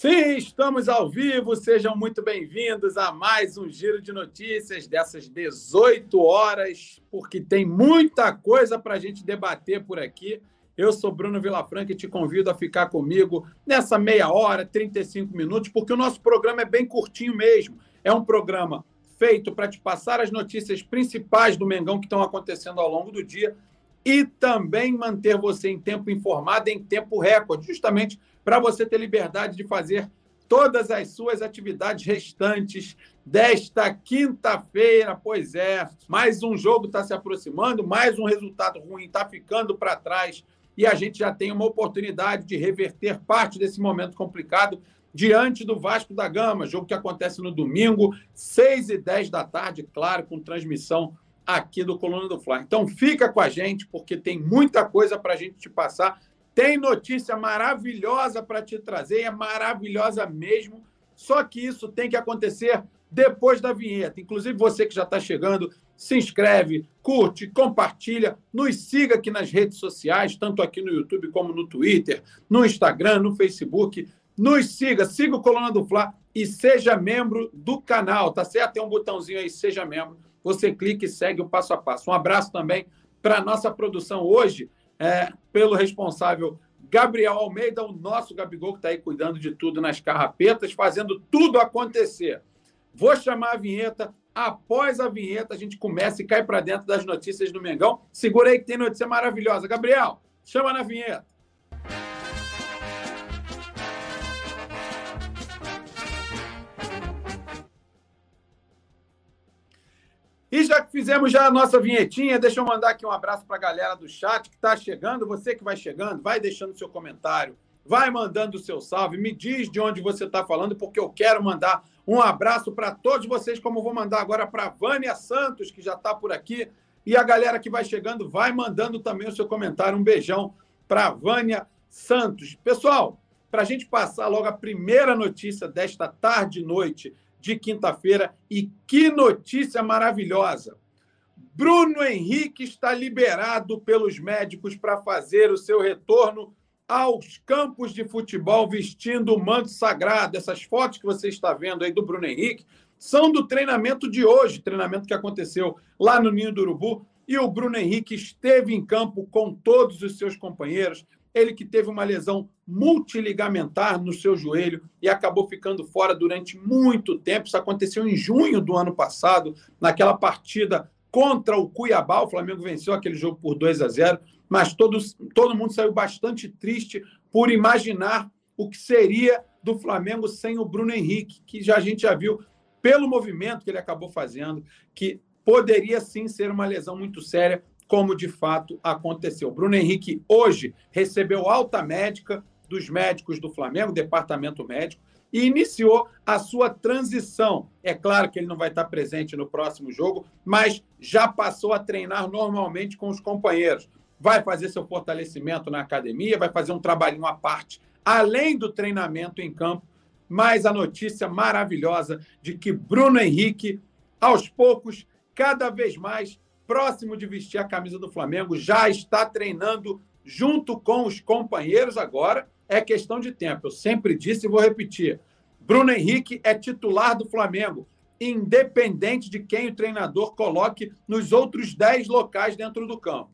Sim, estamos ao vivo. Sejam muito bem-vindos a mais um giro de notícias dessas 18 horas, porque tem muita coisa para a gente debater por aqui. Eu sou Bruno Vilafranca e te convido a ficar comigo nessa meia hora, 35 minutos, porque o nosso programa é bem curtinho mesmo. É um programa feito para te passar as notícias principais do Mengão que estão acontecendo ao longo do dia e também manter você em tempo informado, em tempo recorde, justamente para você ter liberdade de fazer todas as suas atividades restantes desta quinta-feira. Pois é, mais um jogo está se aproximando, mais um resultado ruim está ficando para trás e a gente já tem uma oportunidade de reverter parte desse momento complicado diante do Vasco da Gama, jogo que acontece no domingo, 6 e 10 da tarde, claro, com transmissão aqui do Coluna do Fla. Então fica com a gente, porque tem muita coisa para a gente te passar. Tem notícia maravilhosa para te trazer, é maravilhosa mesmo. Só que isso tem que acontecer depois da vinheta. Inclusive, você que já está chegando, se inscreve, curte, compartilha, nos siga aqui nas redes sociais, tanto aqui no YouTube como no Twitter, no Instagram, no Facebook. Nos siga, siga o Coluna do Fla e seja membro do canal, tá certo? Tem um botãozinho aí, seja membro. Você clica e segue o passo a passo. Um abraço também para a nossa produção hoje, é, pelo responsável Gabriel Almeida, o nosso Gabigol, que está aí cuidando de tudo nas carrapetas, fazendo tudo acontecer. Vou chamar a vinheta. Após a vinheta, a gente começa e cai para dentro das notícias do Mengão. Segura aí que tem notícia maravilhosa. Gabriel, chama na vinheta. E já que fizemos já a nossa vinhetinha, deixa eu mandar aqui um abraço para a galera do chat que está chegando. Você que vai chegando, vai deixando seu comentário, vai mandando o seu salve, me diz de onde você está falando, porque eu quero mandar um abraço para todos vocês, como vou mandar agora para Vânia Santos, que já está por aqui. E a galera que vai chegando, vai mandando também o seu comentário. Um beijão para Vânia Santos. Pessoal, para a gente passar logo a primeira notícia desta tarde e noite de quinta-feira. E que notícia maravilhosa! Bruno Henrique está liberado pelos médicos para fazer o seu retorno aos campos de futebol vestindo o manto sagrado. Essas fotos que você está vendo aí do Bruno Henrique são do treinamento de hoje, treinamento que aconteceu lá no Ninho do Urubu. E o Bruno Henrique esteve em campo com todos os seus companheiros, ele que teve uma lesão multiligamentar no seu joelho e acabou ficando fora durante muito tempo. Isso aconteceu em junho do ano passado, naquela partida contra o Cuiabá. O Flamengo venceu aquele jogo por 2 a 0, mas todos, todo mundo saiu bastante triste por imaginar o que seria do Flamengo sem o Bruno Henrique, que já a gente já viu pelo movimento que ele acabou fazendo, que poderia sim ser uma lesão muito séria como de fato aconteceu. Bruno Henrique hoje recebeu alta médica dos médicos do Flamengo, departamento médico, e iniciou a sua transição. É claro que ele não vai estar presente no próximo jogo, mas já passou a treinar normalmente com os companheiros. Vai fazer seu fortalecimento na academia, vai fazer um trabalhinho à parte, além do treinamento em campo. Mas a notícia maravilhosa de que Bruno Henrique, aos poucos, cada vez mais próximo de vestir a camisa do Flamengo, já está treinando junto com os companheiros agora. É questão de tempo. Eu sempre disse e vou repetir. Bruno Henrique é titular do Flamengo, independente de quem o treinador coloque nos outros 10 locais dentro do campo.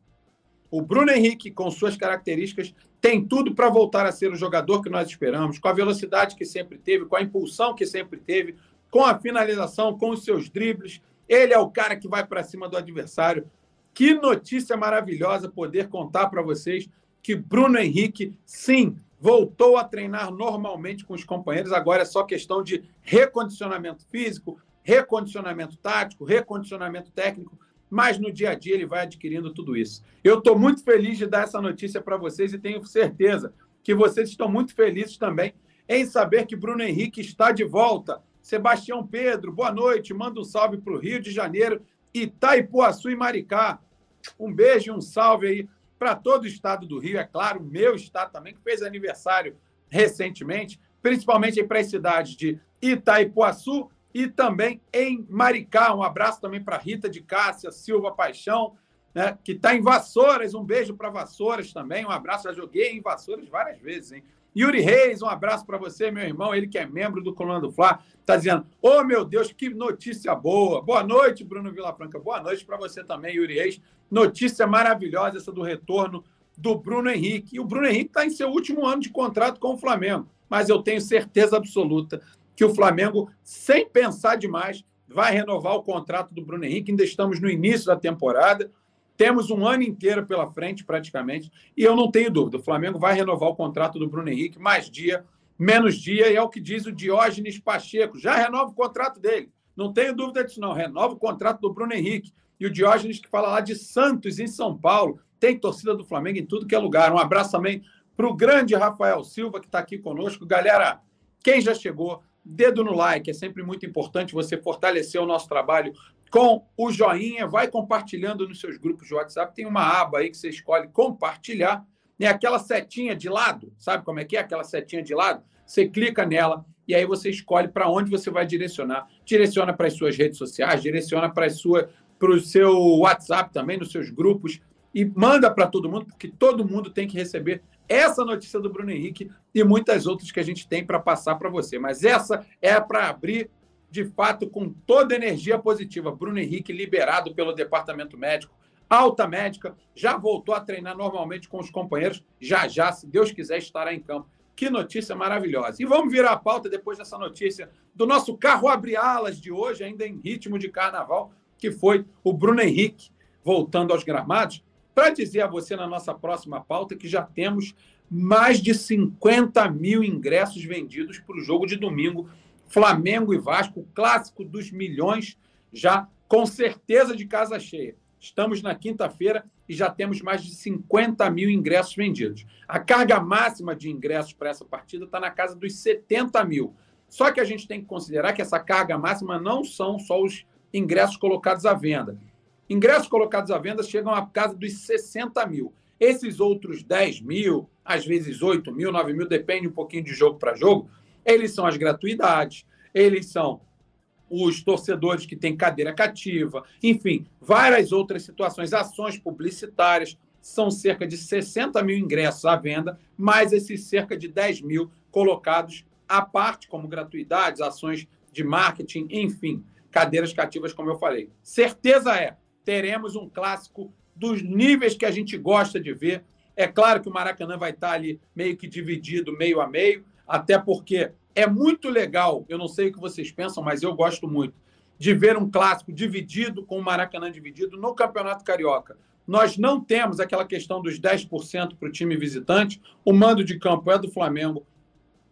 O Bruno Henrique, com suas características, tem tudo para voltar a ser o jogador que nós esperamos, com a velocidade que sempre teve, com a impulsão que sempre teve, com a finalização, com os seus dribles, ele é o cara que vai para cima do adversário. Que notícia maravilhosa poder contar para vocês que Bruno Henrique, sim, voltou a treinar normalmente com os companheiros. Agora é só questão de recondicionamento físico, recondicionamento tático, recondicionamento técnico, mas no dia a dia ele vai adquirindo tudo isso. Eu estou muito feliz de dar essa notícia para vocês e tenho certeza que vocês estão muito felizes também em saber que Bruno Henrique está de volta Sebastião Pedro, boa noite. Manda um salve para o Rio de Janeiro, Itaipuaçu e Maricá. Um beijo e um salve aí para todo o estado do Rio, é claro, meu estado também, que fez aniversário recentemente, principalmente para as cidades de Itaipuaçu e também em Maricá. Um abraço também para Rita de Cássia Silva Paixão, né, que está em Vassouras. Um beijo para Vassouras também. Um abraço. Já joguei em Vassouras várias vezes, hein? Yuri Reis, um abraço para você, meu irmão, ele que é membro do Coluna do Fla, está dizendo: Ô oh, meu Deus, que notícia boa! Boa noite, Bruno Vilafranca. Boa noite para você também, Yuri Reis. Notícia maravilhosa essa do retorno do Bruno Henrique. E o Bruno Henrique está em seu último ano de contrato com o Flamengo, mas eu tenho certeza absoluta que o Flamengo, sem pensar demais, vai renovar o contrato do Bruno Henrique. Ainda estamos no início da temporada. Temos um ano inteiro pela frente, praticamente, e eu não tenho dúvida. O Flamengo vai renovar o contrato do Bruno Henrique, mais dia, menos dia, e é o que diz o Diógenes Pacheco. Já renova o contrato dele. Não tenho dúvida disso, não. Renova o contrato do Bruno Henrique. E o Diógenes, que fala lá de Santos, em São Paulo, tem torcida do Flamengo em tudo que é lugar. Um abraço também para o grande Rafael Silva, que está aqui conosco. Galera, quem já chegou, dedo no like, é sempre muito importante você fortalecer o nosso trabalho com o joinha, vai compartilhando nos seus grupos de WhatsApp. Tem uma aba aí que você escolhe compartilhar. É aquela setinha de lado, sabe como é que é aquela setinha de lado? Você clica nela e aí você escolhe para onde você vai direcionar. Direciona para as suas redes sociais, direciona para sua para o seu WhatsApp também, nos seus grupos e manda para todo mundo, porque todo mundo tem que receber essa notícia do Bruno Henrique e muitas outras que a gente tem para passar para você. Mas essa é para abrir de fato, com toda energia positiva. Bruno Henrique liberado pelo departamento médico, alta médica, já voltou a treinar normalmente com os companheiros. Já, já, se Deus quiser, estará em campo. Que notícia maravilhosa. E vamos virar a pauta depois dessa notícia do nosso carro abre alas de hoje, ainda em ritmo de carnaval, que foi o Bruno Henrique voltando aos gramados, para dizer a você na nossa próxima pauta que já temos mais de 50 mil ingressos vendidos para o jogo de domingo Flamengo e Vasco, clássico dos milhões, já com certeza de casa cheia. Estamos na quinta-feira e já temos mais de 50 mil ingressos vendidos. A carga máxima de ingressos para essa partida está na casa dos 70 mil. Só que a gente tem que considerar que essa carga máxima não são só os ingressos colocados à venda. Ingressos colocados à venda chegam à casa dos 60 mil. Esses outros 10 mil, às vezes 8 mil, 9 mil, depende um pouquinho de jogo para jogo, eles são as gratuidades, eles são os torcedores que têm cadeira cativa, enfim, várias outras situações, ações publicitárias. São cerca de 60 mil ingressos à venda, mais esses cerca de 10 mil colocados à parte, como gratuidades, ações de marketing, enfim, cadeiras cativas, como eu falei. Certeza é, teremos um clássico dos níveis que a gente gosta de ver. É claro que o Maracanã vai estar ali meio que dividido, meio a meio, até porque é muito legal, eu não sei o que vocês pensam, mas eu gosto muito, de ver um clássico dividido, com o Maracanã dividido, no Campeonato Carioca. Nós não temos aquela questão dos 10% para o time visitante, o mando de campo é do Flamengo,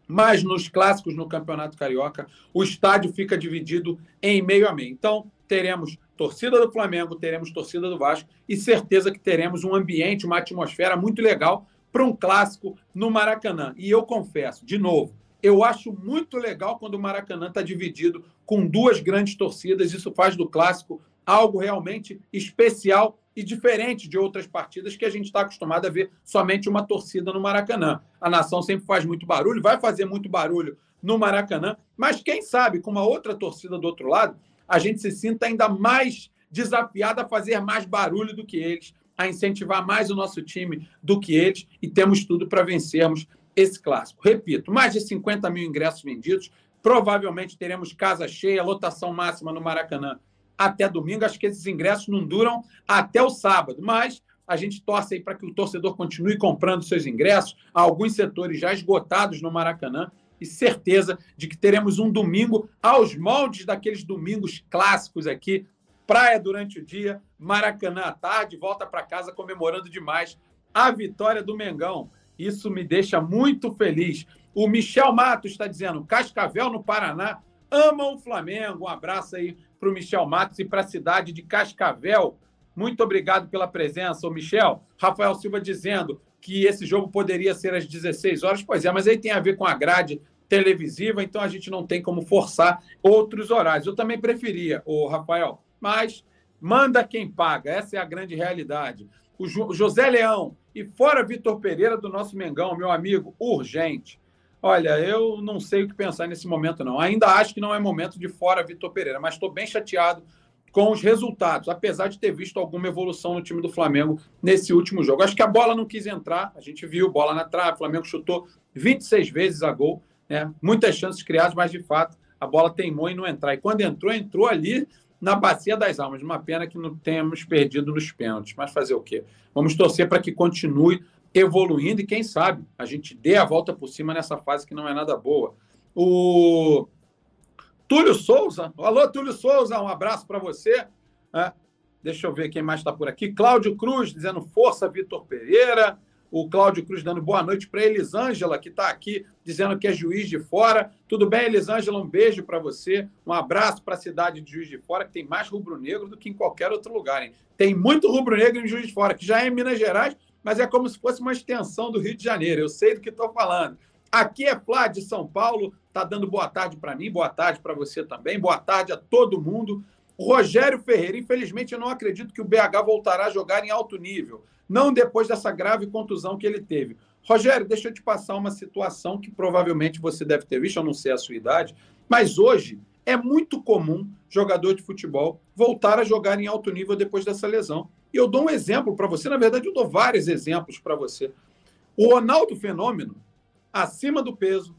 mas nos clássicos no Campeonato Carioca, o estádio fica dividido em meio a meio. Então, teremos torcida do Flamengo, teremos torcida do Vasco e certeza que teremos um ambiente, uma atmosfera muito legal para um clássico no Maracanã. E eu confesso, de novo, eu acho muito legal quando o Maracanã está dividido com duas grandes torcidas. Isso faz do clássico algo realmente especial e diferente de outras partidas que a gente está acostumado a ver somente uma torcida no Maracanã. A nação sempre faz muito barulho, vai fazer muito barulho no Maracanã, mas quem sabe com uma outra torcida do outro lado, a gente se sinta ainda mais desafiado a fazer mais barulho do que eles, a incentivar mais o nosso time do que eles e temos tudo para vencermos esse clássico. Repito, mais de 50 mil ingressos vendidos, provavelmente teremos casa cheia, lotação máxima no Maracanã até domingo. Acho que esses ingressos não duram até o sábado, mas a gente torce aí para que o torcedor continue comprando seus ingressos. Há alguns setores já esgotados no Maracanã e certeza de que teremos um domingo aos moldes daqueles domingos clássicos aqui praia durante o dia, Maracanã à tarde, volta para casa comemorando demais a vitória do Mengão. Isso me deixa muito feliz. O Michel Matos está dizendo: Cascavel, no Paraná, ama o Flamengo. Um abraço aí para o Michel Matos e para a cidade de Cascavel. Muito obrigado pela presença, Michel. Rafael Silva dizendo que esse jogo poderia ser às 16 horas. Pois é, mas aí tem a ver com a grade televisiva, então a gente não tem como forçar outros horários. Eu também preferia, o Rafael, mas manda quem paga. Essa é a grande realidade. O José Leão e fora Vitor Pereira do nosso Mengão, meu amigo, urgente. Olha, eu não sei o que pensar nesse momento, não. Ainda acho que não é momento de fora Vitor Pereira, mas estou bem chateado com os resultados, apesar de ter visto alguma evolução no time do Flamengo nesse último jogo. Acho que a bola não quis entrar, a gente viu bola na trave, o Flamengo chutou 26 vezes a gol, né? muitas chances criadas, mas de fato a bola teimou em não entrar. E quando entrou, entrou ali na bacia das almas. Uma pena que não tenhamos perdido nos pênaltis, mas fazer o quê? Vamos torcer para que continue evoluindo e quem sabe a gente dê a volta por cima nessa fase que não é nada boa. O Túlio Souza. Alô, Túlio Souza, um abraço para você. É, deixa eu ver quem mais está por aqui. Cláudio Cruz dizendo força, Vitor Pereira. O Cláudio Cruz dando boa noite para Elisângela, que está aqui dizendo que é juiz de fora. Tudo bem, Elisângela? Um beijo para você. Um abraço para a cidade de Juiz de Fora, que tem mais rubro-negro do que em qualquer outro lugar. Hein? Tem muito rubro-negro em Juiz de Fora, que já é em Minas Gerais, mas é como se fosse uma extensão do Rio de Janeiro. Eu sei do que estou falando. Aqui é Flá de São Paulo, tá dando boa tarde para mim, boa tarde para você também, boa tarde a todo mundo. Rogério Ferreira, infelizmente eu não acredito que o BH voltará a jogar em alto nível, não depois dessa grave contusão que ele teve. Rogério, deixa eu te passar uma situação que provavelmente você deve ter visto, eu não sei a sua idade, mas hoje é muito comum jogador de futebol voltar a jogar em alto nível depois dessa lesão. E eu dou um exemplo para você, na verdade, eu dou vários exemplos para você. O Ronaldo Fenômeno, acima do peso.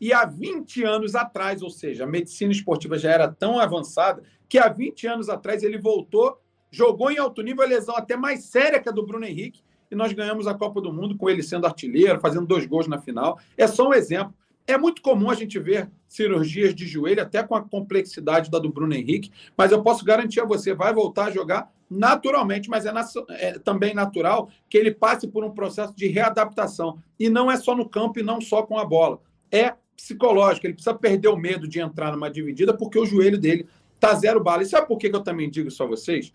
E há 20 anos atrás, ou seja, a medicina esportiva já era tão avançada que há 20 anos atrás ele voltou, jogou em alto nível a lesão até mais séria que a do Bruno Henrique, e nós ganhamos a Copa do Mundo com ele sendo artilheiro, fazendo dois gols na final. É só um exemplo. É muito comum a gente ver cirurgias de joelho, até com a complexidade da do Bruno Henrique, mas eu posso garantir a você, vai voltar a jogar naturalmente, mas é, é, também natural que ele passe por um processo de readaptação. E não é só no campo e não só com a bola. É psicológico. Ele precisa perder o medo de entrar numa dividida porque o joelho dele tá zero bala. E sabe por que eu também digo isso a vocês?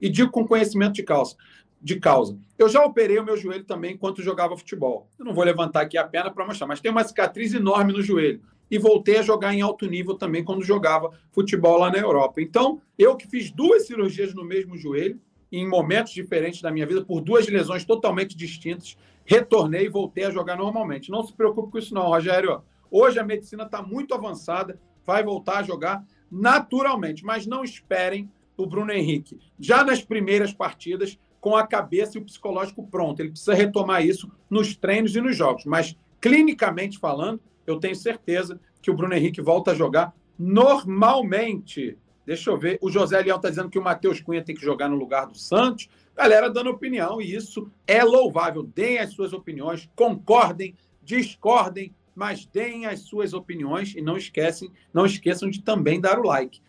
E digo com conhecimento de causa. De causa. Eu já operei o meu joelho também enquanto jogava futebol. Eu não vou levantar aqui a perna para mostrar, mas tem uma cicatriz enorme no joelho e voltei a jogar em alto nível também quando jogava futebol lá na Europa. Então, eu que fiz duas cirurgias no mesmo joelho, em momentos diferentes da minha vida, por duas lesões totalmente distintas, retornei e voltei a jogar normalmente. Não se preocupe com isso, não, Rogério. Hoje a medicina está muito avançada, vai voltar a jogar naturalmente, mas não esperem o Bruno Henrique já nas primeiras partidas com a cabeça e o psicológico pronto. Ele precisa retomar isso nos treinos e nos jogos, mas clinicamente falando, eu tenho certeza que o Bruno Henrique volta a jogar normalmente. Deixa eu ver. O José Leão está dizendo que o Matheus Cunha tem que jogar no lugar do Santos. Galera dando opinião, e isso é louvável. Deem as suas opiniões, concordem, discordem, mas deem as suas opiniões e não esquecem, não esqueçam de também dar o like.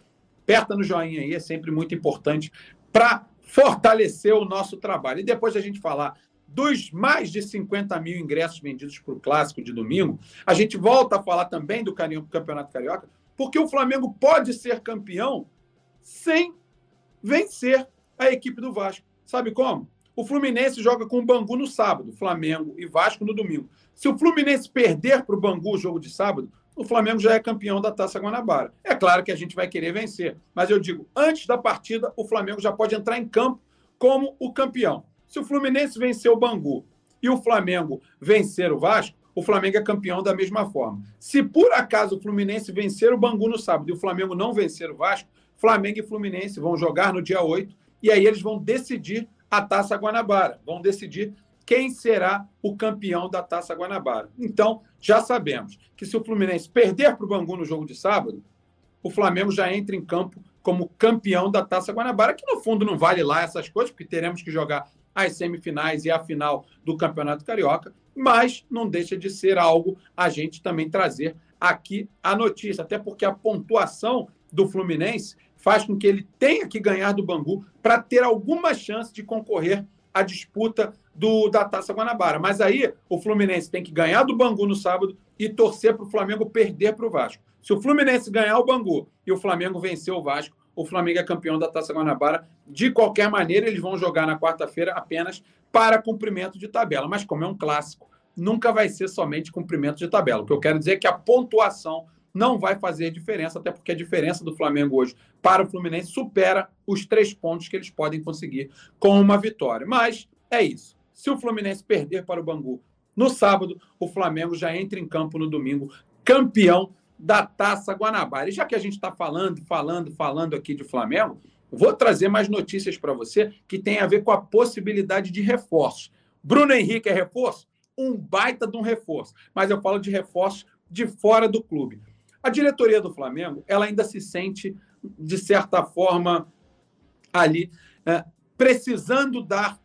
Aperta no joinha aí, é sempre muito importante para fortalecer o nosso trabalho. E depois da gente falar dos mais de 50 mil ingressos vendidos para o clássico de domingo, a gente volta a falar também do Campeonato Carioca, porque o Flamengo pode ser campeão sem vencer a equipe do Vasco. Sabe como? O Fluminense joga com o Bangu no sábado, Flamengo e Vasco no domingo. Se o Fluminense perder para o Bangu o jogo de sábado, o Flamengo já é campeão da Taça Guanabara. É claro que a gente vai querer vencer, mas eu digo, antes da partida, o Flamengo já pode entrar em campo como o campeão. Se o Fluminense vencer o Bangu e o Flamengo vencer o Vasco, o Flamengo é campeão da mesma forma. Se por acaso o Fluminense vencer o Bangu no sábado e o Flamengo não vencer o Vasco, Flamengo e Fluminense vão jogar no dia 8 e aí eles vão decidir a Taça Guanabara, vão decidir quem será o campeão da Taça Guanabara. Então, já sabemos que se o Fluminense perder para o Bangu no jogo de sábado, o Flamengo já entra em campo como campeão da Taça Guanabara, que no fundo não vale lá essas coisas, porque teremos que jogar as semifinais e a final do Campeonato Carioca, mas não deixa de ser algo a gente também trazer aqui a notícia, até porque a pontuação do Fluminense faz com que ele tenha que ganhar do Bangu para ter alguma chance de concorrer à disputa do, da Taça Guanabara. Mas aí o Fluminense tem que ganhar do Bangu no sábado e torcer para o Flamengo perder para o Vasco. Se o Fluminense ganhar o Bangu e o Flamengo vencer o Vasco, o Flamengo é campeão da Taça Guanabara. De qualquer maneira, eles vão jogar na quarta-feira apenas para cumprimento de tabela. Mas como é um clássico, nunca vai ser somente cumprimento de tabela. O que eu quero dizer é que a pontuação não vai fazer diferença, até porque a diferença do Flamengo hoje para o Fluminense supera os três pontos que eles podem conseguir com uma vitória. Mas é isso. Se o Fluminense perder para o Bangu no sábado, o Flamengo já entra em campo no domingo, campeão da Taça Guanabara. E já que a gente está falando, falando, falando aqui de Flamengo, Vou trazer mais notícias para você que tem a ver com a possibilidade de reforço. Bruno Henrique é reforço? Um baita de um reforço. Mas eu falo de reforço de fora do clube. A diretoria do Flamengo, ela ainda se sente, de certa forma, ali, é, precisando dar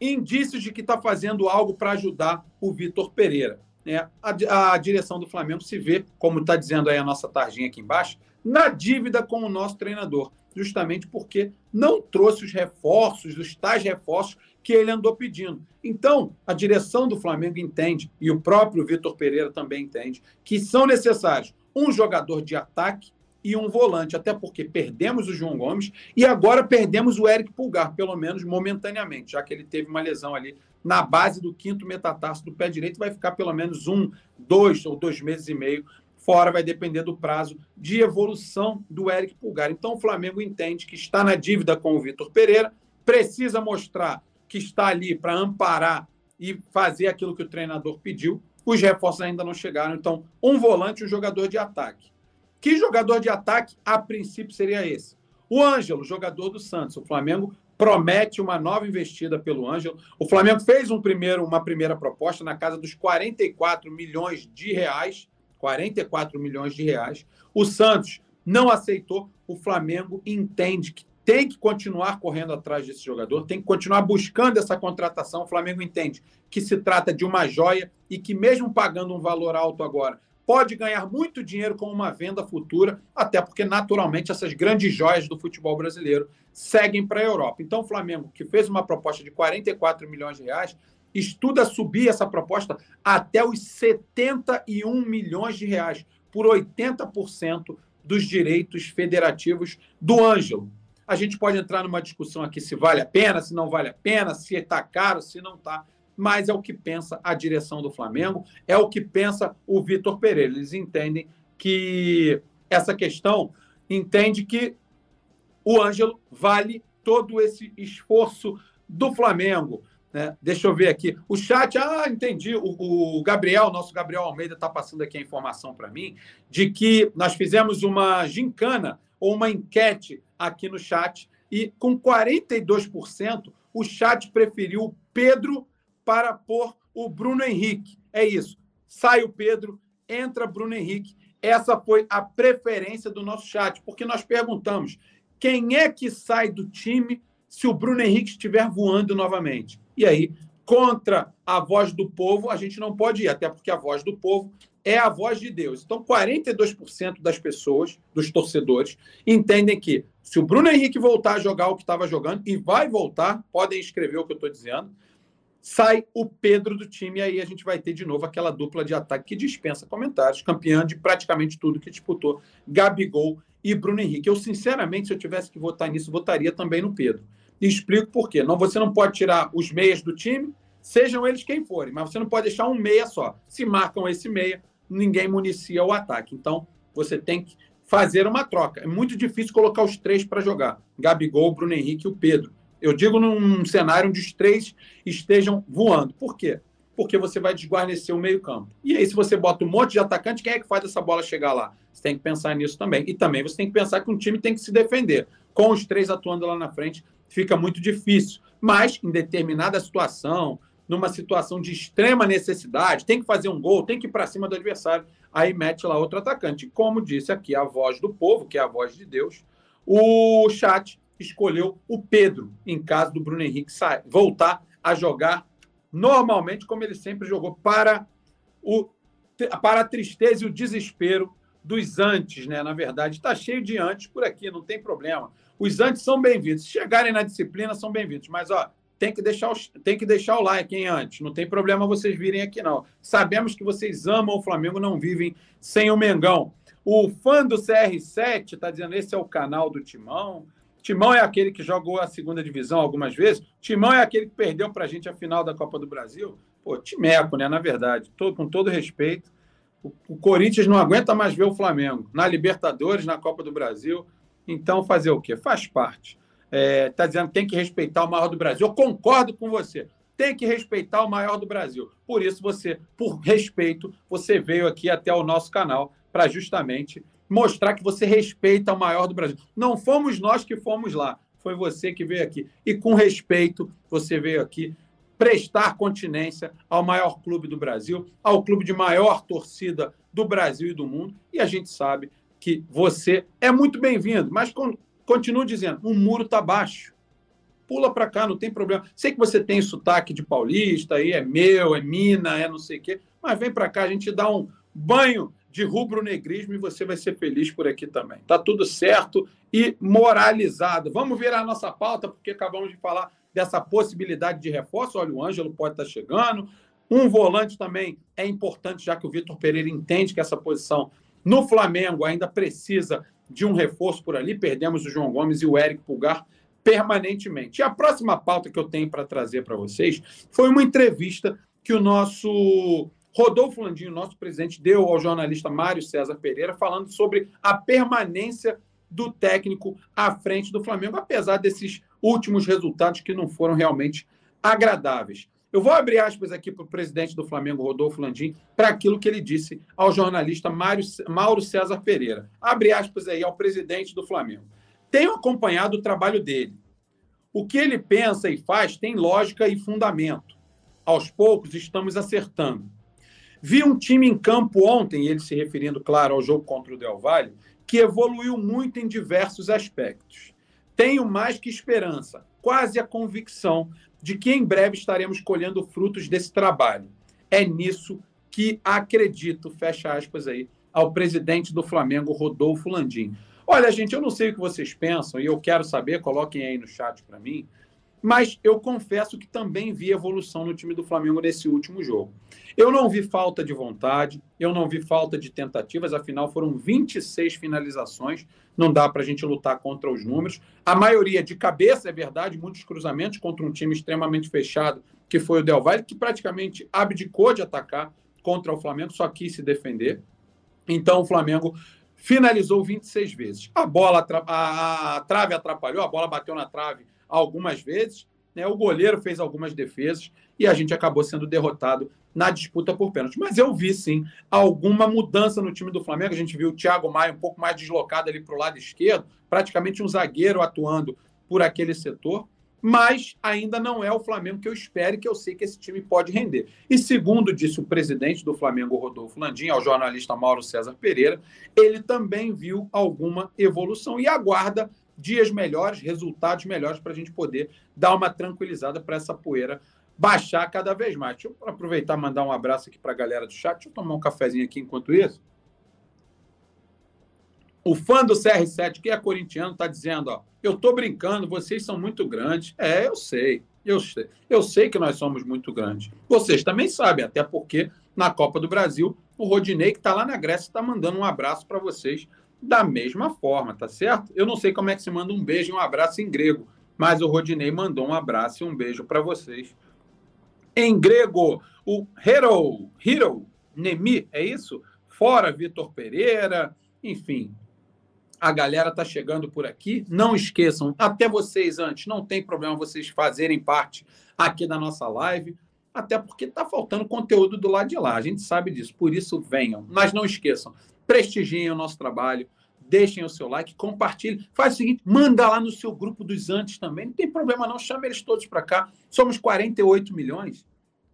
indícios de que está fazendo algo para ajudar o Vitor Pereira. É, a, a, direção do Flamengo se vê, como está dizendo aí a nossa tarjinha aqui embaixo, na dívida com o nosso treinador, justamente porque não trouxe os reforços, os tais reforços que ele andou pedindo. Então, a direção do Flamengo entende, e o próprio Vitor Pereira também entende, que são necessários um jogador de ataque e um volante, até porque perdemos o João Gomes e agora perdemos o Eric Pulgar, pelo menos momentaneamente, já que ele teve uma lesão ali na base do quinto metatarso do pé direito, vai ficar pelo menos um, dois ou dois meses e meio fora, vai depender do prazo de evolução do Eric Pulgar. Então o Flamengo entende que está na dívida com o Vitor Pereira, precisa mostrar que está ali para amparar e fazer aquilo que o treinador pediu. Os reforços ainda não chegaram, então um volante e um jogador de ataque. Que jogador de ataque, a princípio, seria esse? O Ângelo, jogador do Santos. O Flamengo promete uma nova investida pelo Ângelo. O Flamengo fez um primeiro, uma primeira proposta na casa dos 44 milhões de reais. 44 milhões de reais. O Santos não aceitou. O Flamengo entende que tem que continuar correndo atrás desse jogador, tem que continuar buscando essa contratação. O Flamengo entende que se trata de uma joia e que, mesmo pagando um valor alto agora, pode ganhar muito dinheiro com uma venda futura, até porque, naturalmente, essas grandes joias do futebol brasileiro seguem para a Europa. Então, o Flamengo, que fez uma proposta de 44 milhões de reais, estuda subir essa proposta até os 71 milhões de reais, por 80% dos direitos federativos do Ângelo. A gente pode entrar numa discussão aqui se vale a pena, se não vale a pena, se está caro, se não está. Mas é o que pensa a direção do Flamengo, é o que pensa o Vitor Pereira. Eles entendem que essa questão entende que o Ângelo vale todo esse esforço do Flamengo. Né? Deixa eu ver aqui. O chat, ah, entendi. O, o Gabriel, nosso Gabriel Almeida, está passando aqui a informação para mim de que nós fizemos uma gincana ou uma enquete aqui no chat e com 42% o chat preferiu Pedro para pôr o Bruno Henrique. É isso. Sai o Pedro, entra Bruno Henrique. Essa foi a preferência do nosso chat, porque nós perguntamos quem é que sai do time se o Bruno Henrique estiver voando novamente. E aí, contra a voz do povo, a gente não pode ir, até porque a voz do povo é a voz de Deus. Então, 42% das pessoas, dos torcedores, entendem que se o Bruno Henrique voltar a jogar o que estava jogando, e vai voltar, podem escrever o que eu estou dizendo, sai o Pedro do time, e aí a gente vai ter de novo aquela dupla de ataque que dispensa comentários, campeã de praticamente tudo que disputou, Gabigol e Bruno Henrique. Eu, sinceramente, se eu tivesse que votar nisso, votaria também no Pedro. E explico por quê. Não, você não pode tirar os meias do time, sejam eles quem forem, mas você não pode deixar um meia só. Se marcam esse meia, ninguém municia o ataque. Então, você tem que fazer uma troca. É muito difícil colocar os três para jogar: Gabigol, Bruno Henrique e o Pedro. Eu digo num cenário onde os três estejam voando. Por quê? Porque você vai desguarnecer o meio-campo. E aí, se você bota um monte de atacante, quem é que faz essa bola chegar lá? Você tem que pensar nisso também. E também você tem que pensar que um time tem que se defender. Com os três atuando lá na frente, fica muito difícil. Mas, em determinada situação, numa situação de extrema necessidade, tem que fazer um gol, tem que ir para cima do adversário, aí mete lá outro atacante. Como disse aqui a voz do povo, que é a voz de Deus, o chat escolheu o Pedro, em caso do Bruno Henrique sair, voltar a jogar normalmente, como ele sempre jogou, para, o, para a tristeza e o desespero dos antes, né? Na verdade, está cheio de antes por aqui, não tem problema. Os antes são bem-vindos. Se chegarem na disciplina, são bem-vindos. Mas, ó, tem que deixar, os, tem que deixar o like, hein, antes. Não tem problema vocês virem aqui, não. Sabemos que vocês amam o Flamengo, não vivem sem o Mengão. O fã do CR7 está dizendo: esse é o canal do Timão. Timão é aquele que jogou a segunda divisão algumas vezes. Timão é aquele que perdeu para a gente a final da Copa do Brasil. Pô, Timeco, né? Na verdade, com todo respeito. O, o Corinthians não aguenta mais ver o Flamengo na Libertadores, na Copa do Brasil. Então, fazer o quê? Faz parte é, tá dizendo que tem que respeitar o maior do Brasil. Eu concordo com você. Tem que respeitar o maior do Brasil. Por isso, você, por respeito, você veio aqui até o nosso canal para justamente mostrar que você respeita o maior do Brasil. Não fomos nós que fomos lá, foi você que veio aqui. E com respeito, você veio aqui prestar continência ao maior clube do Brasil, ao clube de maior torcida do Brasil e do mundo. E a gente sabe que você é muito bem-vindo, mas continuo dizendo, o muro está baixo. Pula para cá, não tem problema. Sei que você tem sotaque de paulista, aí é meu, é mina, é não sei o quê, mas vem para cá, a gente dá um banho de rubro-negrismo e você vai ser feliz por aqui também. Tá tudo certo e moralizado. Vamos virar a nossa pauta, porque acabamos de falar dessa possibilidade de reforço. Olha, o Ângelo pode estar chegando. Um volante também é importante, já que o Vitor Pereira entende que essa posição no Flamengo ainda precisa de um reforço por ali. Perdemos o João Gomes e o Eric Pulgar permanentemente. E a próxima pauta que eu tenho para trazer para vocês foi uma entrevista que o nosso Rodolfo Landinho, nosso presidente, deu ao jornalista Mário César Pereira, falando sobre a permanência do técnico à frente do Flamengo, apesar desses últimos resultados que não foram realmente agradáveis. Eu vou abrir aspas aqui para o presidente do Flamengo, Rodolfo Landim, para aquilo que ele disse ao jornalista Mário, Mauro César Pereira. Abre aspas aí ao presidente do Flamengo. Tenho acompanhado o trabalho dele. O que ele pensa e faz tem lógica e fundamento. Aos poucos estamos acertando. Vi um time em campo ontem, ele se referindo, claro, ao jogo contra o Del Valle, que evoluiu muito em diversos aspectos. Tenho mais que esperança, quase a convicção de que em breve estaremos colhendo frutos desse trabalho. É nisso que acredito, fecha aspas aí, ao presidente do Flamengo, Rodolfo Landim. Olha, gente, eu não sei o que vocês pensam e eu quero saber, coloquem aí no chat para mim. Mas eu confesso que também vi evolução no time do Flamengo nesse último jogo. Eu não vi falta de vontade, eu não vi falta de tentativas, afinal foram 26 finalizações, não dá para a gente lutar contra os números. A maioria de cabeça, é verdade, muitos cruzamentos contra um time extremamente fechado, que foi o Del Valle, que praticamente abdicou de atacar contra o Flamengo, só quis se defender. Então o Flamengo finalizou 26 vezes. A bola, a, a trave atrapalhou, a bola bateu na trave algumas vezes. Né? O goleiro fez algumas defesas e a gente acabou sendo derrotado na disputa por pênalti. Mas eu vi, sim, alguma mudança no time do Flamengo. A gente viu o Thiago Maia um pouco mais deslocado ali para o lado esquerdo, praticamente um zagueiro atuando por aquele setor. Mas ainda não é o Flamengo que eu espero que eu sei que esse time pode render. E segundo disse o presidente do Flamengo, Rodolfo Landim, ao jornalista Mauro César Pereira, ele também viu alguma evolução e aguarda dias melhores, resultados melhores para a gente poder dar uma tranquilizada para essa poeira baixar cada vez mais. Deixa eu aproveitar e mandar um abraço aqui para a galera do chat. Deixa eu tomar um cafezinho aqui enquanto isso. O fã do CR7, que é corintiano, está dizendo: ó, eu estou brincando, vocês são muito grandes. É, eu sei, eu sei. Eu sei que nós somos muito grandes. Vocês também sabem, até porque na Copa do Brasil, o Rodinei, que está lá na Grécia, está mandando um abraço para vocês da mesma forma, tá certo? Eu não sei como é que se manda um beijo e um abraço em grego, mas o Rodinei mandou um abraço e um beijo para vocês. Em grego, o hero, hero, Nemi, é isso? Fora Vitor Pereira, enfim. A galera tá chegando por aqui. Não esqueçam, até vocês antes, não tem problema vocês fazerem parte aqui da nossa live, até porque tá faltando conteúdo do lado de lá. A gente sabe disso, por isso venham. Mas não esqueçam, prestigiem o nosso trabalho, deixem o seu like, compartilhem. Faz o seguinte, manda lá no seu grupo dos antes também. Não tem problema não, chama eles todos para cá. Somos 48 milhões,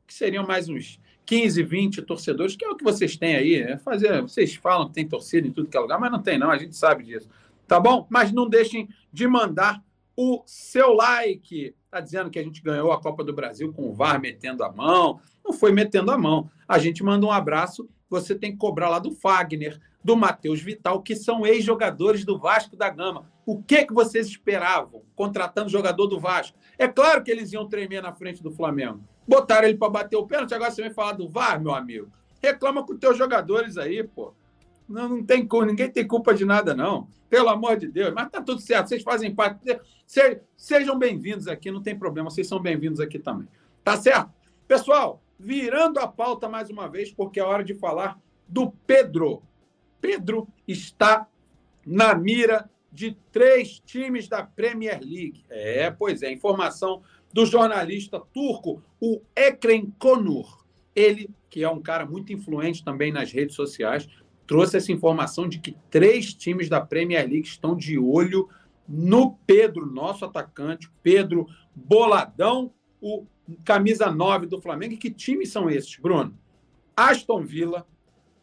que seriam mais uns 15, 20 torcedores, que é o que vocês têm aí. É fazer, vocês falam que tem torcida em tudo que é lugar, mas não tem não, a gente sabe disso. Tá bom? Mas não deixem de mandar o seu like. Tá dizendo que a gente ganhou a Copa do Brasil com o VAR metendo a mão. Não foi metendo a mão. A gente manda um abraço você tem que cobrar lá do Fagner, do Matheus Vital, que são ex-jogadores do Vasco da Gama. O que, que vocês esperavam contratando jogador do Vasco? É claro que eles iam tremer na frente do Flamengo. Botaram ele para bater o pênalti, agora você vem falar do VAR, meu amigo. Reclama com os teus jogadores aí, pô. Não, não tem ninguém tem culpa de nada, não. Pelo amor de Deus. Mas tá tudo certo, vocês fazem parte. sejam bem-vindos aqui, não tem problema, vocês são bem-vindos aqui também. Tá certo? Pessoal, virando a pauta mais uma vez, porque é hora de falar do Pedro. Pedro está na mira de três times da Premier League. É, pois é, informação do jornalista turco, o Ekrem Konur. Ele, que é um cara muito influente também nas redes sociais, trouxe essa informação de que três times da Premier League estão de olho no Pedro, nosso atacante, Pedro Boladão, o camisa 9 do Flamengo. E que times são esses, Bruno? Aston Villa,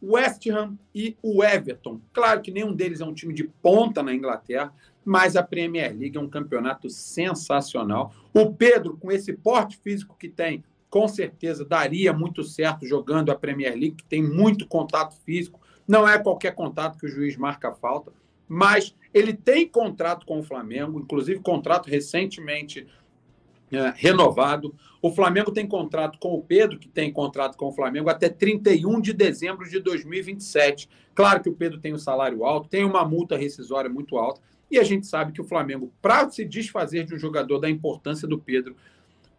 West Ham e o Everton. Claro que nenhum deles é um time de ponta na Inglaterra, mas a Premier League é um campeonato sensacional. O Pedro, com esse porte físico que tem, com certeza daria muito certo jogando a Premier League, que tem muito contato físico. Não é qualquer contato que o juiz marca falta, mas ele tem contrato com o Flamengo, inclusive contrato recentemente é, renovado. O Flamengo tem contrato com o Pedro, que tem contrato com o Flamengo até 31 de dezembro de 2027. Claro que o Pedro tem um salário alto, tem uma multa rescisória muito alta, e a gente sabe que o Flamengo, para se desfazer de um jogador da importância do Pedro,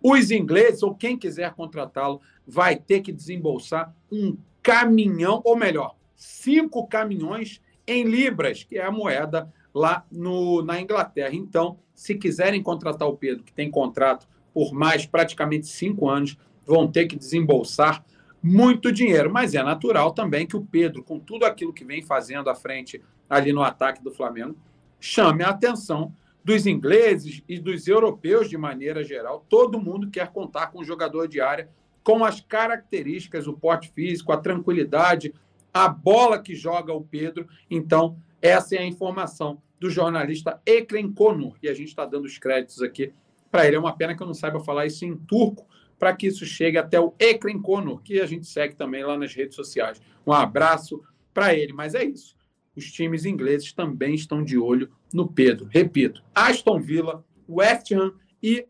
os ingleses, ou quem quiser contratá-lo, vai ter que desembolsar um caminhão, ou melhor, cinco caminhões em libras, que é a moeda lá no, na Inglaterra. Então, se quiserem contratar o Pedro, que tem contrato por mais praticamente cinco anos, vão ter que desembolsar muito dinheiro. Mas é natural também que o Pedro, com tudo aquilo que vem fazendo à frente ali no ataque do Flamengo, chame a atenção dos ingleses e dos europeus de maneira geral. Todo mundo quer contar com um jogador de área com as características, o porte físico, a tranquilidade, a bola que joga o Pedro. Então, essa é a informação do jornalista Ekrem Konur, e a gente está dando os créditos aqui para ele. É uma pena que eu não saiba falar isso em turco, para que isso chegue até o Ekrem Konur, que a gente segue também lá nas redes sociais. Um abraço para ele, mas é isso. Os times ingleses também estão de olho no Pedro. Repito, Aston Villa, West Ham e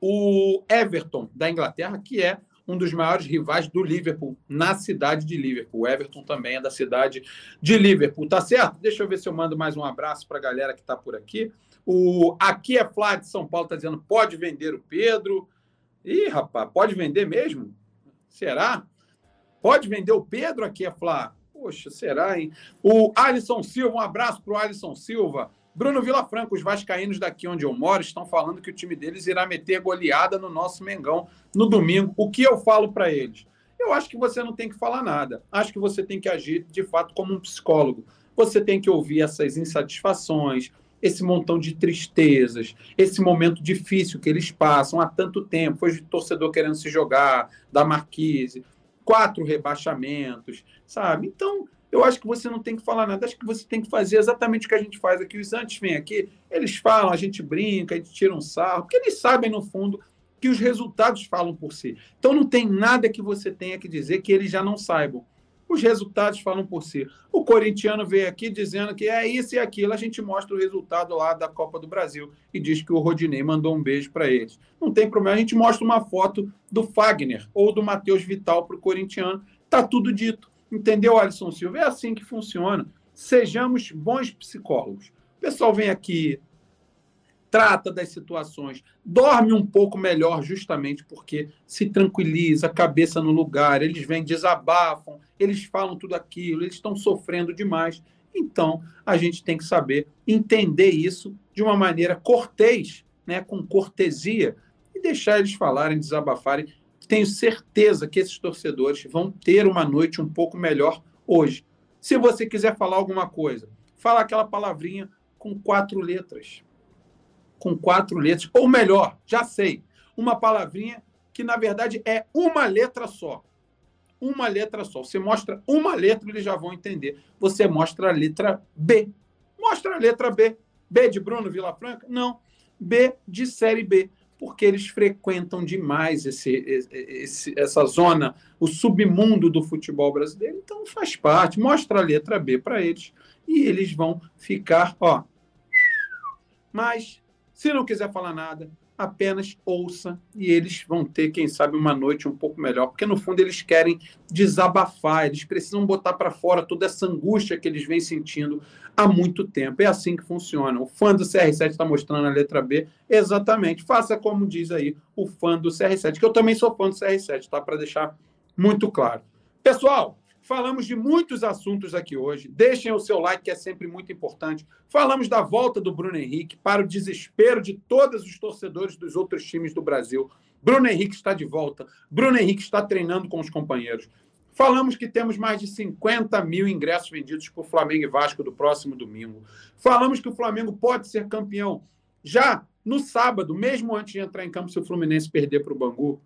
o Everton da Inglaterra, que é um dos maiores rivais do Liverpool na cidade de Liverpool. O Everton também é da cidade de Liverpool, tá certo? Deixa eu ver se eu mando mais um abraço para a galera que está por aqui. O Aqui é Flá de São Paulo está dizendo: pode vender o Pedro. Ih, rapaz, pode vender mesmo? Será? Pode vender o Pedro aqui é Flá? Poxa, será, hein? O Alisson Silva, um abraço para o Alisson Silva. Bruno Vilafranco, os vascaínos daqui onde eu moro estão falando que o time deles irá meter goleada no nosso Mengão no domingo. O que eu falo para eles? Eu acho que você não tem que falar nada. Acho que você tem que agir de fato como um psicólogo. Você tem que ouvir essas insatisfações, esse montão de tristezas, esse momento difícil que eles passam há tanto tempo. Foi o torcedor querendo se jogar, da Marquise, quatro rebaixamentos, sabe? Então, eu acho que você não tem que falar nada, acho que você tem que fazer exatamente o que a gente faz aqui. Os antes vêm aqui, eles falam, a gente brinca, a gente tira um sarro, porque eles sabem, no fundo, que os resultados falam por si. Então não tem nada que você tenha que dizer que eles já não saibam. Os resultados falam por si. O corintiano veio aqui dizendo que é isso e aquilo. A gente mostra o resultado lá da Copa do Brasil e diz que o Rodinei mandou um beijo para eles. Não tem problema. A gente mostra uma foto do Fagner ou do Matheus Vital para o corintiano. Tá tudo dito. Entendeu, Alisson Silva? É assim que funciona. Sejamos bons psicólogos. O pessoal vem aqui, trata das situações, dorme um pouco melhor, justamente porque se tranquiliza, cabeça no lugar, eles vêm, desabafam, eles falam tudo aquilo, eles estão sofrendo demais. Então, a gente tem que saber entender isso de uma maneira cortês, né, com cortesia, e deixar eles falarem, desabafarem tenho certeza que esses torcedores vão ter uma noite um pouco melhor hoje. Se você quiser falar alguma coisa, fala aquela palavrinha com quatro letras. Com quatro letras. Ou melhor, já sei, uma palavrinha que na verdade é uma letra só. Uma letra só. Você mostra uma letra, eles já vão entender. Você mostra a letra B. Mostra a letra B. B de Bruno Vilafranca? Não. B de série B porque eles frequentam demais esse, esse, essa zona, o submundo do futebol brasileiro. Então faz parte, mostra a letra B para eles e eles vão ficar, ó. Mas se não quiser falar nada, apenas ouça e eles vão ter, quem sabe, uma noite um pouco melhor, porque no fundo eles querem desabafar, eles precisam botar para fora toda essa angústia que eles vêm sentindo há muito tempo. É assim que funciona. O fã do CR7 está mostrando a letra B, exatamente. Faça como diz aí o fã do CR7, que eu também sou fã do CR7, tá? Para deixar muito claro. Pessoal, Falamos de muitos assuntos aqui hoje. Deixem o seu like, que é sempre muito importante. Falamos da volta do Bruno Henrique, para o desespero de todos os torcedores dos outros times do Brasil. Bruno Henrique está de volta. Bruno Henrique está treinando com os companheiros. Falamos que temos mais de 50 mil ingressos vendidos por Flamengo e Vasco do próximo domingo. Falamos que o Flamengo pode ser campeão já no sábado, mesmo antes de entrar em campo, se o Fluminense perder para o Bangu.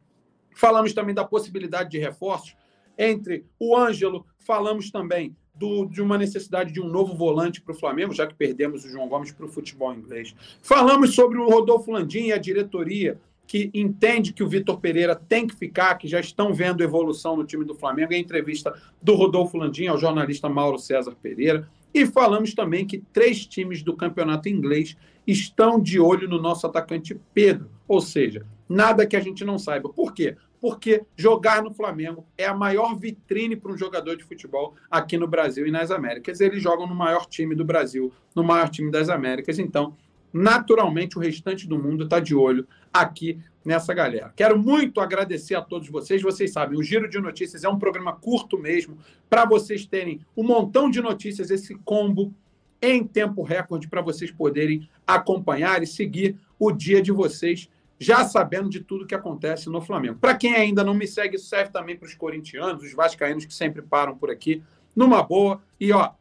Falamos também da possibilidade de reforços entre o Ângelo. Falamos também do, de uma necessidade de um novo volante para o Flamengo, já que perdemos o João Gomes para o futebol inglês. Falamos sobre o Rodolfo Landim e a diretoria que entende que o Vitor Pereira tem que ficar, que já estão vendo evolução no time do Flamengo, em entrevista do Rodolfo Landim ao jornalista Mauro César Pereira. E falamos também que três times do campeonato inglês estão de olho no nosso atacante Pedro. Ou seja, nada que a gente não saiba. Por quê? Porque jogar no Flamengo é a maior vitrine para um jogador de futebol aqui no Brasil e nas Américas. Eles jogam no maior time do Brasil, no maior time das Américas. Então, naturalmente o restante do mundo está de olho aqui nessa galera. Quero muito agradecer a todos vocês. Vocês sabem, o Giro de Notícias é um programa curto mesmo, para vocês terem um montão de notícias, esse combo em tempo recorde, para vocês poderem acompanhar e seguir o dia de vocês, já sabendo de tudo que acontece no Flamengo. Para quem ainda não me segue, serve também para os corintianos, os vascaínos que sempre param por aqui, numa boa. E, ó,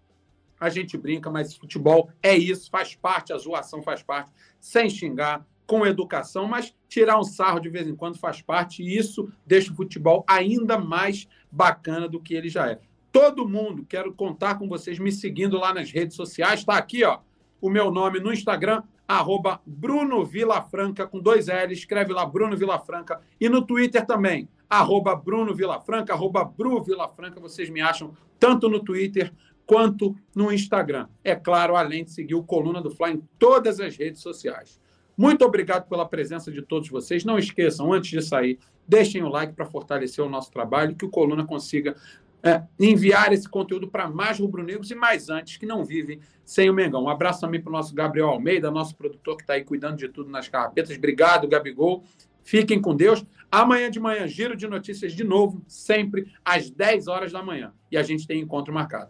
a gente brinca, mas futebol é isso, faz parte, a zoação faz parte, sem xingar, com educação, mas tirar um sarro de vez em quando faz parte, e isso deixa o futebol ainda mais bacana do que ele já é. Todo mundo, quero contar com vocês me seguindo lá nas redes sociais, está aqui, ó, o meu nome no Instagram, arroba Bruno Vilafranca, com dois L, escreve lá Bruno Vilafranca, e no Twitter também, arroba Bruno Vilafranca, arroba Bru Vilafranca, vocês me acham tanto no Twitter quanto no Instagram. É claro, além de seguir o Coluna do Fly em todas as redes sociais. Muito obrigado pela presença de todos vocês. Não esqueçam, antes de sair, deixem o like para fortalecer o nosso trabalho, que o Coluna consiga é, enviar esse conteúdo para mais rubro-negros e mais antes que não vivem sem o Mengão. Um abraço também para o nosso Gabriel Almeida, nosso produtor que está aí cuidando de tudo nas carrapetas. Obrigado, Gabigol. Fiquem com Deus. Amanhã de manhã, giro de notícias de novo, sempre às 10 horas da manhã. E a gente tem encontro marcado.